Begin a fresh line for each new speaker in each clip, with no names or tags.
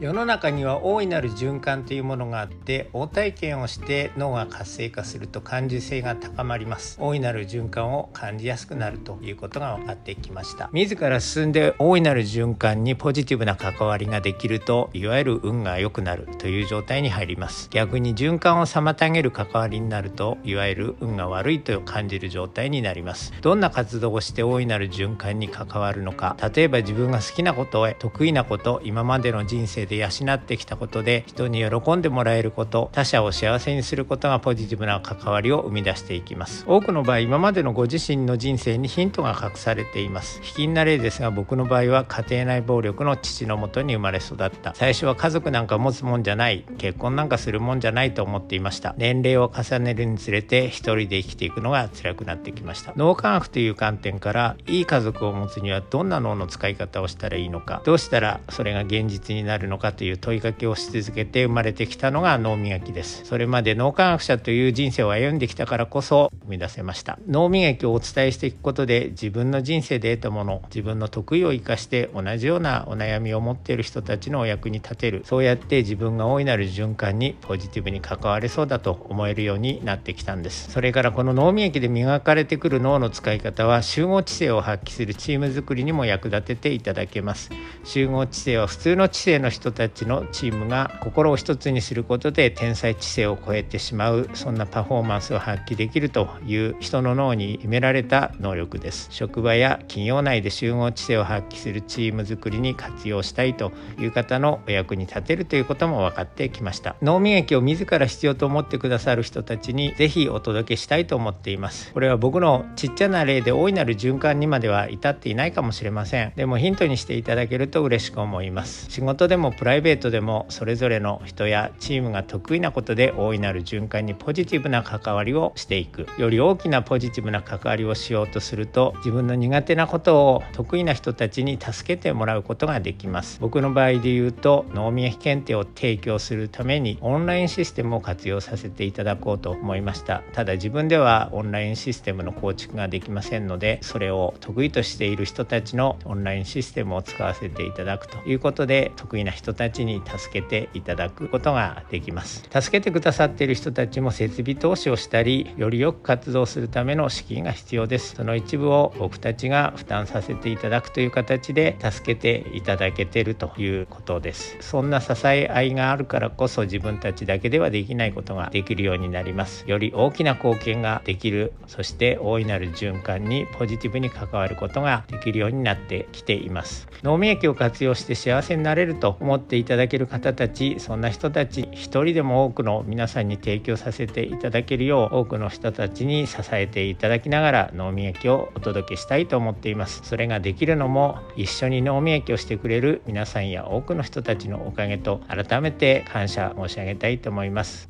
世の中には大いなる循環というものがあって応体験をして脳が活性化すると感受性が高まります。大いなる循環を感じやすくなるということが分かってきました。自ら進んで大いなる循環にポジティブな関わりができるといわゆる運が良くなるという状態に入ります。逆に循環を妨げる関わりになるといわゆる運が悪いと感じる状態になります。どんな活動をして大いなる循環に関わるのか。例えば自分が好きなことへ得意なこと今までの人生で養ってきたことで人に喜んでもらえること他者を幸せにすることがポジティブな関わりを生み出していきます。多くの場合今までのご自身の人生にヒントが隠されています。卑近な例ですが僕の場合は家庭内暴力の父のもとに生まれ育った。最初は家族なんか持つもんじゃない。結婚なんかするもんじゃないと思っていました。年齢を重ねるにつれて一人で生きていくのが辛くなってきました。脳科学という観点からいい家族を持つにはどんな脳の使い方をしたらいいのか。どうしたらそれが現実になるのか。のかという問いかけをし続けて生まれてきたのが脳磨きです。それまで脳科学者という人生を歩んできたからこそ生み出せました。脳磨きをお伝えしていくことで自分の人生で得たもの自分の得意を生かして同じようなお悩みを持っている人たちのお役に立てる。そうやって自分が大いなる循環にポジティブに関われそうだと思えるようになってきたんです。それからこの脳磨きで磨かれてくる脳の使い方は集合知性を発揮するチーム作りにも役立てていただけます。集合知性は普通の知性の人人たちのチームが心を一つにすることで天才知性を超えてしまうそんなパフォーマンスを発揮できるという人の脳に秘められた能力です。職場や企業内で集合知性を発揮するチーム作りに活用したいという方のお役に立てるということも分かってきました。脳磨きを自ら必要と思ってくださる人たちにぜひお届けしたいと思っています。これは僕のちっちゃな例で大いなる循環にまでは至っていないかもしれません。でもヒントにしていただけると嬉しく思います。仕事でもプライベートでもそれぞれの人やチームが得意なことで大いなる循環にポジティブな関わりをしていく。より大きなポジティブな関わりをしようとすると自分の苦手なことを得意な人たちに助けてもらうことができます。僕の場合で言うと脳みや検定を提供するためにオンラインシステムを活用させていただこうと思いました。ただ自分ではオンラインシステムの構築ができませんのでそれを得意としている人たちのオンラインシステムを使わせていただくということで得意な人人たちに助けていただくことができます。助けてくださっている人たちも設備投資をしたりよりよく活動するための資金が必要です。その一部を僕たちが負担させていただくという形で助けていただけているということです。そんな支え合いがあるからこそ自分たちだけではできないことができるようになります。より大きな貢献ができるそして大いなる循環にポジティブに関わることができるようになってきています。脳免疫を活用して幸せになれると思っていただける方たちそんな人たち一人でも多くの皆さんに提供させていただけるよう多くの人たちに支えていただきながら脳みやきをお届けしたいと思っています。それができるのも一緒に脳みやきをしてくれる皆さんや多くの人たちのおかげと改めて感謝申し上げたいと思います。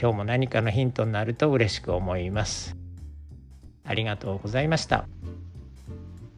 今日も何かのヒントになると嬉しく思います。ありがとうございました。